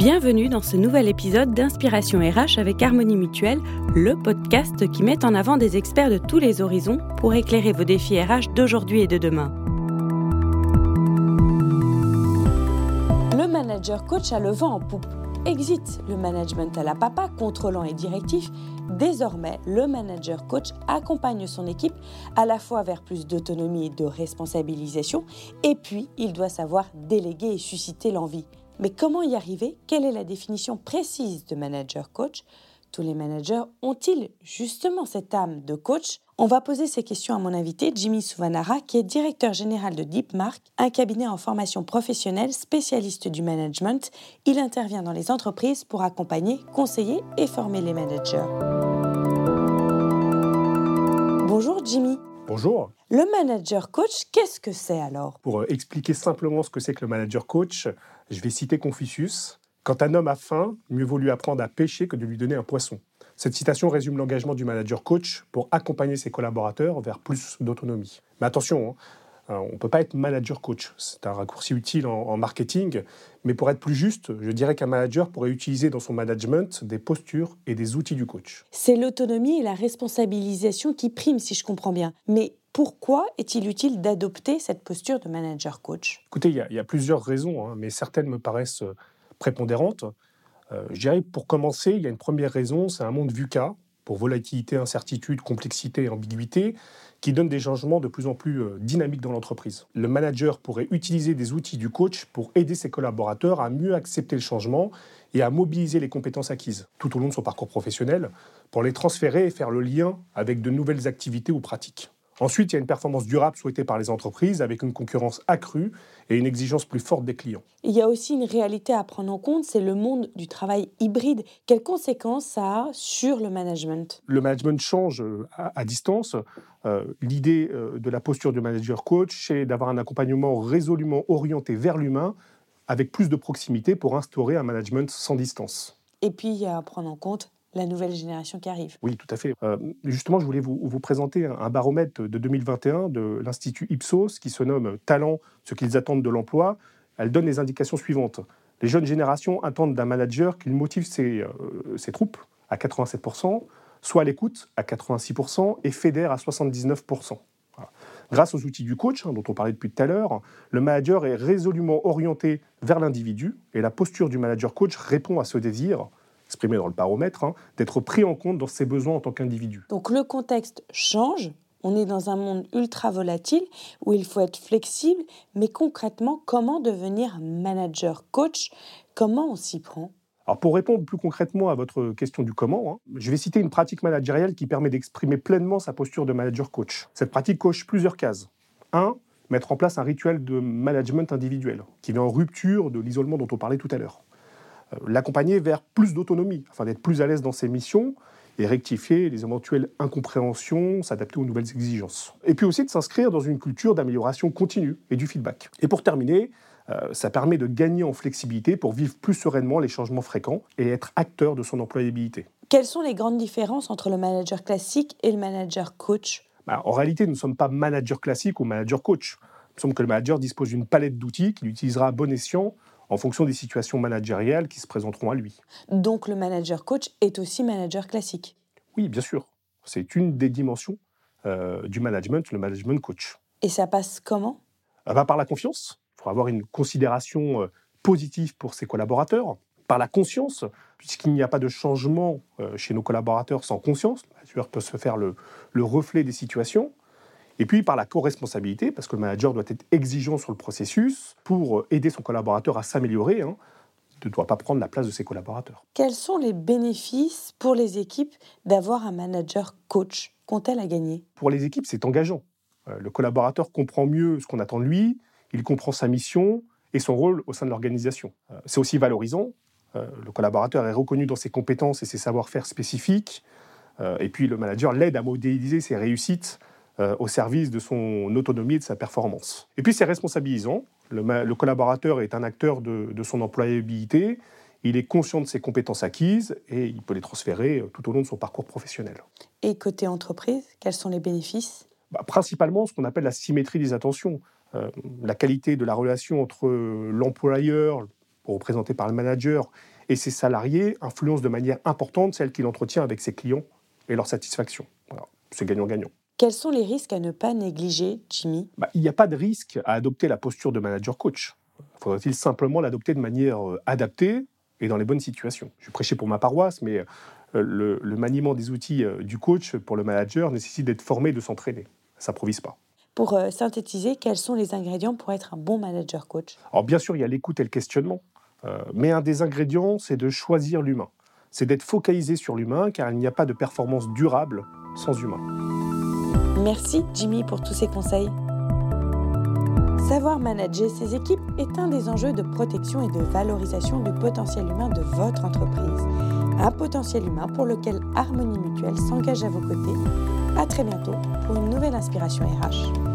Bienvenue dans ce nouvel épisode d'Inspiration RH avec Harmonie Mutuelle, le podcast qui met en avant des experts de tous les horizons pour éclairer vos défis RH d'aujourd'hui et de demain. Le manager coach a le vent en poupe. Exit le management à la papa, contrôlant et directif. Désormais, le manager coach accompagne son équipe à la fois vers plus d'autonomie et de responsabilisation, et puis il doit savoir déléguer et susciter l'envie. Mais comment y arriver? Quelle est la définition précise de manager coach? Tous les managers ont-ils justement cette âme de coach? On va poser ces questions à mon invité Jimmy Souvanara, qui est directeur général de DeepMark, un cabinet en formation professionnelle spécialiste du management. Il intervient dans les entreprises pour accompagner, conseiller et former les managers. Bonjour Jimmy. Bonjour. Le manager coach, qu'est-ce que c'est alors? Pour euh, expliquer simplement ce que c'est que le manager coach, je vais citer Confucius. Quand un homme a faim, mieux vaut lui apprendre à pêcher que de lui donner un poisson. Cette citation résume l'engagement du manager coach pour accompagner ses collaborateurs vers plus d'autonomie. Mais attention, hein, euh, on ne peut pas être manager coach. C'est un raccourci utile en, marketing. Mais pour être plus juste, je dirais qu'un manager pourrait utiliser dans son management des postures et des outils du coach. C'est l'autonomie et la responsabilisation qui priment, si je comprends bien. Mais pourquoi est-il utile d'adopter cette posture de manager coach? Écoutez, il y, a plusieurs raisons, hein, mais certaines me paraissent euh, prépondérantes. Euh, je dirais pour commencer, il y a une première raison, c'est un monde VUCA, pour volatilité, incertitude, complexité et ambiguïté, qui donne des changements de plus en plus euh, dynamiques dans l'entreprise. Le manager pourrait utiliser des outils du coach pour aider ses collaborateurs à mieux accepter le changement et à mobiliser les compétences acquises tout au long de son parcours professionnel pour les transférer et faire le lien avec de nouvelles activités ou pratiques. Ensuite, il y a une performance durable souhaitée par les entreprises avec une concurrence accrue et une exigence plus forte des clients. Il y a aussi une réalité à prendre en compte, c'est le monde du travail hybride. Quelles conséquences ça a sur le management? Le management change euh, à, distance. Euh, l'idée euh, de la posture du manager coach, c'est d'avoir un accompagnement résolument orienté vers l'humain avec plus de proximité pour instaurer un management sans distance. Et puis, il y a à prendre en compte la nouvelle génération qui arrive. Oui, tout à fait. Euh, justement, je voulais vous, présenter un, baromètre de 2021 de l'Institut Ipsos qui se nomme Talent, ce qu'ils attendent de l'emploi. Elle donne les indications suivantes. Les jeunes générations attendent d'un manager qu'il motive ses, euh, ses, troupes à 87%, soit à l'écoute à 86% et fédère à 79%. Grâce aux outils du coach, hein, dont on parlait depuis tout à l'heure, le manager est résolument orienté vers l'individu et la posture du manager coach répond à ce désir exprimé dans le baromètre, hein, d'être pris en compte dans ses besoins en tant qu'individu. Donc le contexte change, on est dans un monde ultra volatile où il faut être flexible, mais concrètement, comment devenir manager coach? Comment on s'y prend? Alors pour répondre plus concrètement à votre question du comment, hein, je vais citer une pratique managériale qui permet d'exprimer pleinement sa posture de manager coach. Cette pratique coche plusieurs cases. 1. Mettre en place un rituel de management individuel qui vient en rupture de l'isolement dont on parlait tout à l'heure. L'accompagner vers plus d'autonomie, afin d'être plus à l'aise dans ses missions et rectifier les éventuelles incompréhensions, s'adapter aux nouvelles exigences. Et puis aussi de s'inscrire dans une culture d'amélioration continue et du feedback. Et pour terminer, euh, ça permet de gagner en flexibilité pour vivre plus sereinement les changements fréquents et être acteur de son employabilité. Quelles sont les grandes différences entre le manager classique et le manager coach? Bah, En réalité, nous ne sommes pas manager classique ou manager coach. Il semble que le manager dispose d'une palette d'outils qu'il utilisera à bon escient en fonction des situations managériales qui se présenteront à lui. Donc le manager coach est aussi manager classique Oui, bien sûr. C'est une des dimensions euh, du management, le management coach. Et ça passe comment? Ah bah, Par la confiance. Il faut avoir une considération euh, positive pour ses collaborateurs. Par la conscience, puisqu'il n'y a pas de changement euh, chez nos collaborateurs sans conscience. Le manager peut se faire le, le reflet des situations. Et puis par la co-responsabilité, parce que le manager doit être exigeant sur le processus pour aider son collaborateur à s'améliorer. Hein, ne doit pas prendre la place de ses collaborateurs. Quels sont les bénéfices pour les équipes d'avoir un manager coach? Qu'ont-elles à gagner? Pour les équipes, c'est engageant. Euh, le collaborateur comprend mieux ce qu'on attend de lui, il comprend sa mission et son rôle au sein de l'organisation. Euh, c'est aussi valorisant. Euh, le collaborateur est reconnu dans ses compétences et ses savoir-faire spécifiques. Et puis le manager l'aide à modéliser ses réussites euh, au service de son autonomie et de sa performance. Et puis c'est responsabilisant. Le, collaborateur est un acteur de, son employabilité. Il est conscient de ses compétences acquises et il peut les transférer euh, tout au long de son parcours professionnel. Et côté entreprise, quels sont les bénéfices? Bah, Principalement ce qu'on appelle la symétrie des attentions. Euh, la qualité de la relation entre l'employeur, représenté par le manager, et ses salariés influencent de manière importante celle qu'il entretient avec ses clients et leur satisfaction. C'est gagnant-gagnant. Quels sont les risques à ne pas négliger, Jimmy? Bah, Il n'y a pas de risque à adopter la posture de manager-coach. Faudrait-il simplement l'adopter de manière euh, adaptée et dans les bonnes situations? Je prêchais pour ma paroisse, mais euh, le, maniement des outils euh, du coach pour le manager nécessite d'être formé, de s'entraîner. Ça s'improvise pas. Pour synthétiser, quels sont les ingrédients pour être un bon manager coach? Alors bien sûr, il y a l'écoute et le questionnement. mais un des ingrédients, c'est de choisir l'humain. C'est d'être focalisé sur l'humain, car il n'y a pas de performance durable sans humain. Merci Jimmy pour tous ces conseils. Savoir manager ses équipes est un des enjeux de protection et de valorisation du potentiel humain de votre entreprise. Un potentiel humain pour lequel Harmonie Mutuelle s'engage à vos côtés. À très bientôt pour une nouvelle inspiration RH.